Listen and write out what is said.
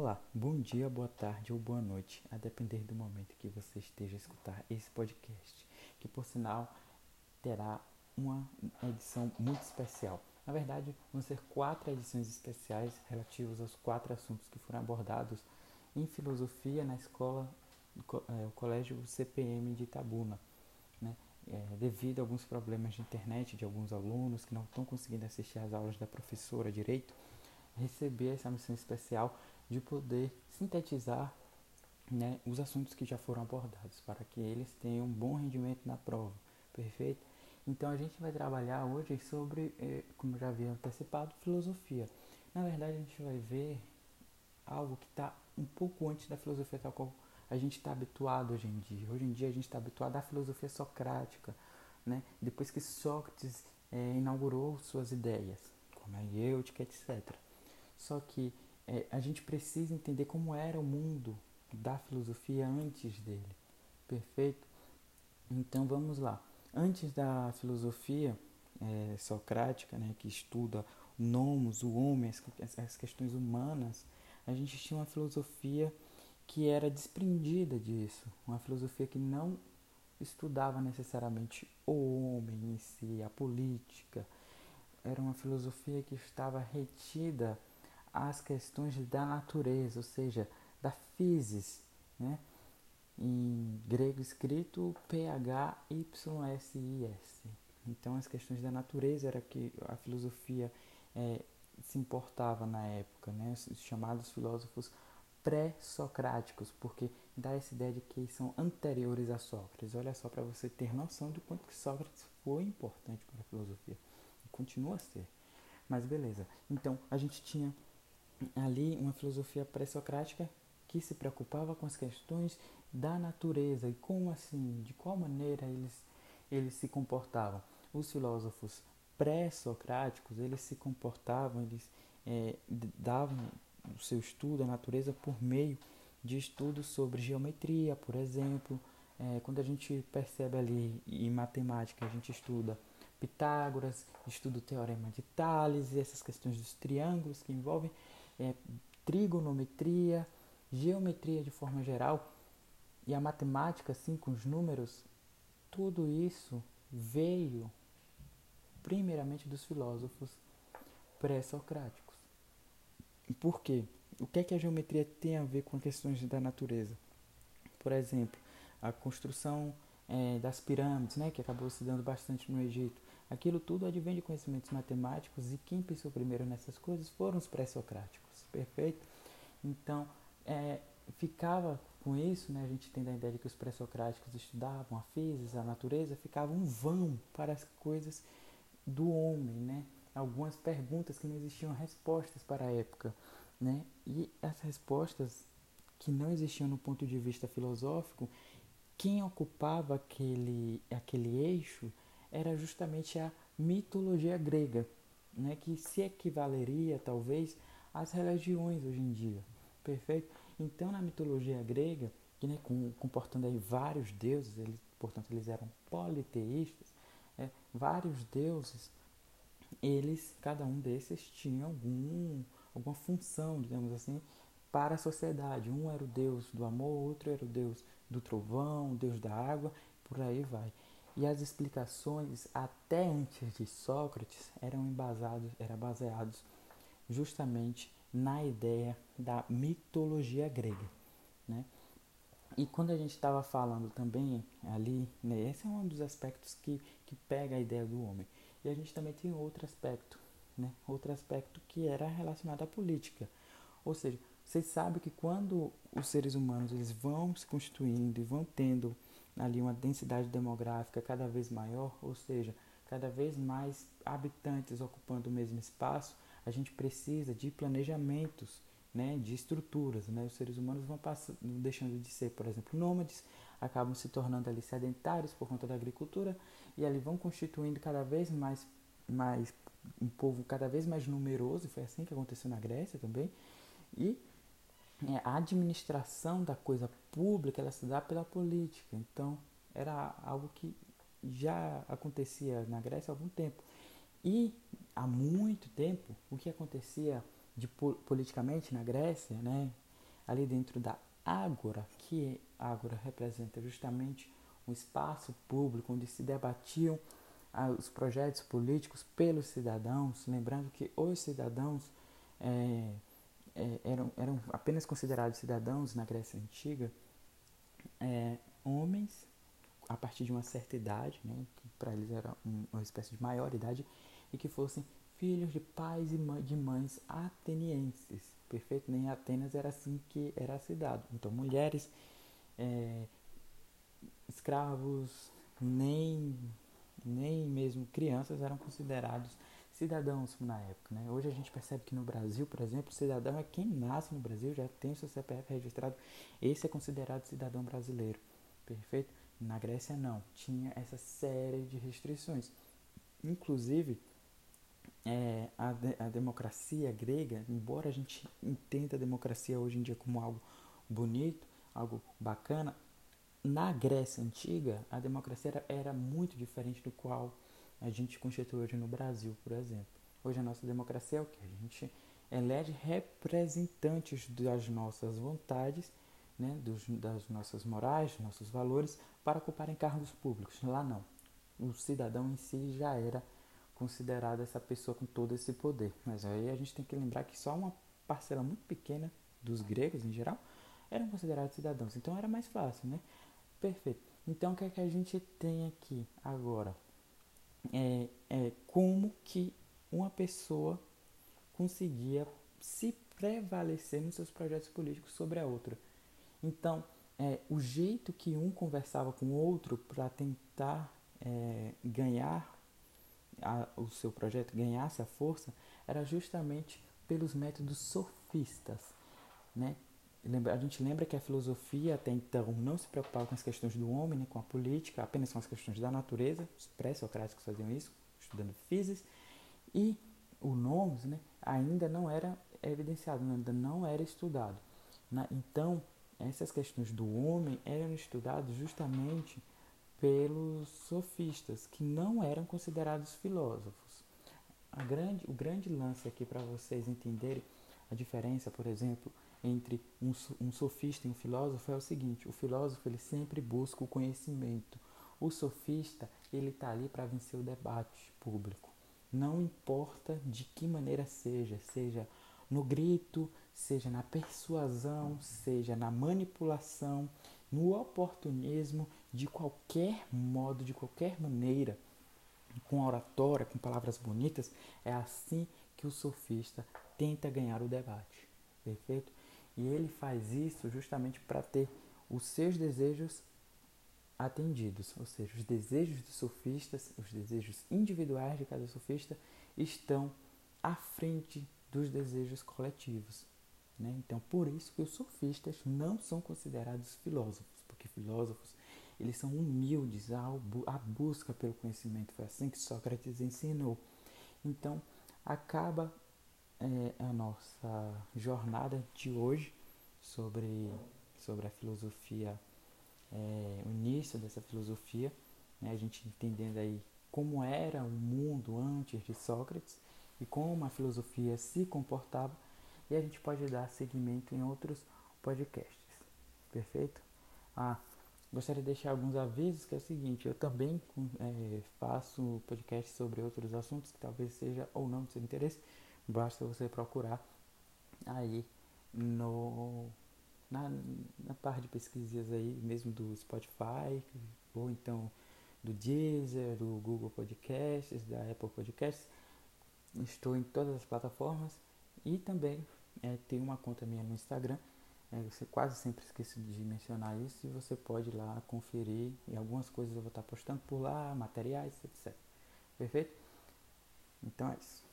Olá, bom dia, boa tarde ou boa noite, a depender do momento que você esteja a escutar esse podcast, que por sinal terá uma edição muito especial. Na verdade, vão ser quatro edições especiais relativas aos quatro assuntos que foram abordados em filosofia na escola, é, o colégio CPM de Itabuna. Né? É, devido a alguns problemas de internet de alguns alunos que não estão conseguindo assistir às aulas da professora direito, receber essa missão especial de poder sintetizar né, os assuntos que já foram abordados para que eles tenham um bom rendimento na prova, perfeito? Então a gente vai trabalhar hoje sobre, eh, como já havia antecipado, filosofia. Na verdade a gente vai ver algo que está um pouco antes da filosofia tal qual a gente está habituado hoje em dia. Hoje em dia a gente está habituado à filosofia socrática, né? depois que Sócrates eh, inaugurou suas ideias, como a Eútica, etc. Só que é, a gente precisa entender como era o mundo da filosofia antes dele. Perfeito? Então vamos lá. Antes da filosofia é, socrática, né, que estuda o nomos, o homem, as, as questões humanas, a gente tinha uma filosofia que era desprendida disso, uma filosofia que não estudava necessariamente o homem em si, a política. Era uma filosofia que estava retida as questões da natureza, ou seja, da physis, né? em grego escrito P-H-Y-S-I-S. Então, as questões da natureza era que a filosofia é, se importava na época, né? os chamados filósofos pré-socráticos, porque dá essa ideia de que são anteriores a Sócrates. Olha só para você ter noção de quanto que Sócrates foi importante para a filosofia e continua a ser. Mas beleza. Então, a gente tinha ali uma filosofia pré-socrática que se preocupava com as questões da natureza e como assim, de qual maneira eles, eles se comportavam. Os filósofos pré-socráticos, eles se comportavam, eles é, davam o seu estudo da natureza por meio de estudos sobre geometria, por exemplo. É, quando a gente percebe ali em matemática, a gente estuda Pitágoras, estuda o teorema de Tales e essas questões dos triângulos que envolvem é, trigonometria, geometria de forma geral e a matemática, assim, com os números, tudo isso veio primeiramente dos filósofos pré-socráticos. Por quê? O que é que a geometria tem a ver com questões da natureza? Por exemplo, a construção é, das pirâmides, né, que acabou se dando bastante no Egito. Aquilo tudo advém de conhecimentos matemáticos e quem pensou primeiro nessas coisas foram os pré-socráticos perfeito? Então, é, ficava com isso, né, a gente tem a ideia de que os pré-socráticos estudavam a física, a natureza, ficava um vão para as coisas do homem, né? Algumas perguntas que não existiam respostas para a época, né? E as respostas que não existiam no ponto de vista filosófico, quem ocupava aquele, aquele eixo era justamente a mitologia grega, né? Que se equivaleria, talvez, as religiões hoje em dia. Perfeito? Então, na mitologia grega, que, né, com, comportando aí vários deuses, eles, portanto, eles eram politeístas, é, vários deuses, eles, cada um desses tinha algum, alguma função, digamos assim, para a sociedade. Um era o deus do amor, outro era o deus do trovão, o deus da água, por aí vai. E as explicações, até antes de Sócrates, eram embasados, eram baseados justamente na ideia da mitologia grega, né? E quando a gente estava falando também ali, né, esse é um dos aspectos que, que pega a ideia do homem. E a gente também tem outro aspecto, né? Outro aspecto que era relacionado à política. Ou seja, vocês sabem que quando os seres humanos eles vão se constituindo e vão tendo ali uma densidade demográfica cada vez maior, ou seja, cada vez mais habitantes ocupando o mesmo espaço, a gente precisa de planejamentos, né, de estruturas. Né? Os seres humanos vão passando, deixando de ser, por exemplo, nômades, acabam se tornando ali sedentários por conta da agricultura e ali vão constituindo cada vez mais, mais um povo cada vez mais numeroso. Foi assim que aconteceu na Grécia também. E a administração da coisa pública ela se dá pela política. Então era algo que já acontecia na Grécia há algum tempo. E há muito tempo, o que acontecia de, politicamente na Grécia, né, ali dentro da ágora, que a ágora representa justamente um espaço público onde se debatiam ah, os projetos políticos pelos cidadãos, lembrando que os cidadãos é, é, eram, eram apenas considerados cidadãos na Grécia Antiga, é, homens a partir de uma certa idade, né, que para eles era uma espécie de maior idade, e que fossem filhos de pais e de mães atenienses, perfeito? Nem Atenas era assim que era cidade. Então, mulheres, é, escravos, nem, nem mesmo crianças eram considerados cidadãos na época. Né? Hoje a gente percebe que no Brasil, por exemplo, cidadão é quem nasce no Brasil, já tem seu CPF registrado, esse é considerado cidadão brasileiro, perfeito? Na Grécia não, tinha essa série de restrições. Inclusive, é, a, de, a democracia grega, embora a gente entenda a democracia hoje em dia como algo bonito, algo bacana, na Grécia Antiga, a democracia era, era muito diferente do qual a gente constitui hoje no Brasil, por exemplo. Hoje a nossa democracia é o que? A gente elege representantes das nossas vontades, né, dos, das nossas morais, dos nossos valores, para ocuparem cargos públicos. Lá não. O cidadão em si já era considerado essa pessoa com todo esse poder. Mas aí a gente tem que lembrar que só uma parcela muito pequena dos gregos em geral eram considerados cidadãos. Então era mais fácil, né? Perfeito. Então o que é que a gente tem aqui agora? É, é como que uma pessoa conseguia se prevalecer nos seus projetos políticos sobre a outra. Então, é, o jeito que um conversava com o outro para tentar é, ganhar a, o seu projeto, ganhasse a força, era justamente pelos métodos sofistas. Né? A gente lembra que a filosofia até então não se preocupava com as questões do homem, né, com a política, apenas com as questões da natureza. Os pré-socráticos faziam isso, estudando física. E o nomos né, ainda não era evidenciado, ainda não era estudado. Então, essas questões do homem eram estudadas justamente pelos sofistas, que não eram considerados filósofos. Grande, o grande lance aqui para vocês entenderem a diferença, por exemplo, entre um, um sofista e um filósofo é o seguinte: o filósofo ele sempre busca o conhecimento. O sofista ele está ali para vencer o debate público. Não importa de que maneira seja, seja no grito, seja na persuasão, seja na manipulação, no oportunismo, de qualquer modo, de qualquer maneira, com oratória, com palavras bonitas, é assim que o sofista tenta ganhar o debate. Perfeito? E ele faz isso justamente para ter os seus desejos atendidos, ou seja, os desejos dos sofistas, os desejos individuais de cada sofista estão à frente dos desejos coletivos. Né? Então, por isso que os sofistas não são considerados filósofos, porque filósofos eles são humildes à busca pelo conhecimento. Foi assim que Sócrates ensinou. Então, acaba é, a nossa jornada de hoje sobre, sobre a filosofia, é, o início dessa filosofia, né? a gente entendendo aí como era o mundo antes de Sócrates e como a filosofia se comportava, e a gente pode dar seguimento em outros podcasts. Perfeito? Ah, gostaria de deixar alguns avisos que é o seguinte, eu também é, faço podcast sobre outros assuntos que talvez seja ou não de seu interesse, basta você procurar aí no na, na parte de pesquisas aí mesmo do Spotify ou então do Deezer, do Google Podcasts, da Apple Podcasts. Estou em todas as plataformas e também é, tem uma conta minha no Instagram é, você quase sempre esqueço de mencionar isso e você pode ir lá conferir e algumas coisas eu vou estar postando por lá, materiais, etc. Perfeito? Então é isso.